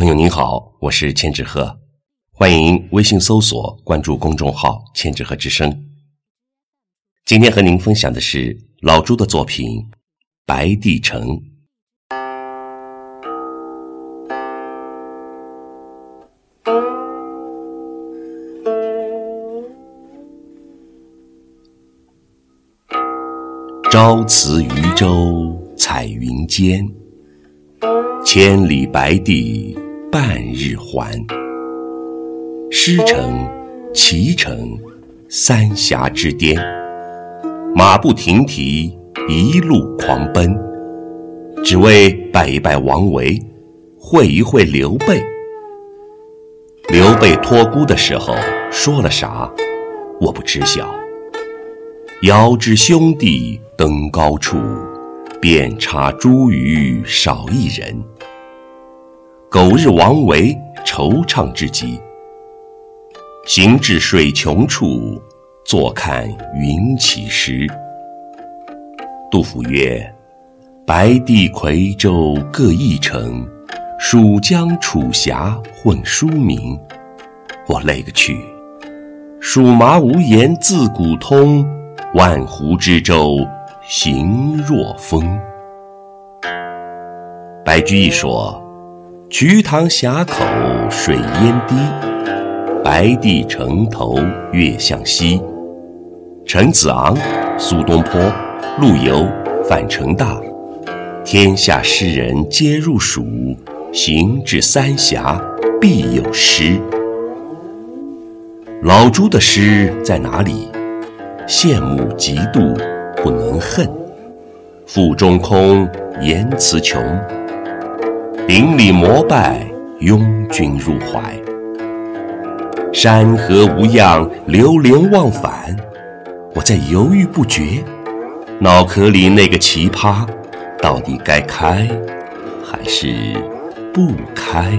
朋友您好，我是千纸鹤，欢迎微信搜索关注公众号“千纸鹤之声”。今天和您分享的是老朱的作品《白帝城》。朝辞渔舟彩云间，千里白帝。半日还，诗城、骑城、三峡之巅，马不停蹄，一路狂奔，只为拜一拜王维，会一会刘备。刘备托孤的时候说了啥？我不知晓。遥知兄弟登高处，遍插茱萸少一人。苟日王维惆怅之极，行至水穷处，坐看云起时。杜甫曰：“白帝夔州各一城，蜀江楚峡混书名。”我勒个去！蜀麻无言自古通，万湖之洲形若风。白居易说。瞿塘峡口水烟低，白帝城头月向西。陈子昂、苏东坡、陆游、范成大，天下诗人皆入蜀，行至三峡必有诗。老朱的诗在哪里？羡慕嫉妒不能恨，腹中空，言辞穷。顶礼膜拜，拥君入怀。山河无恙，流连忘返。我在犹豫不决，脑壳里那个奇葩，到底该开还是不开？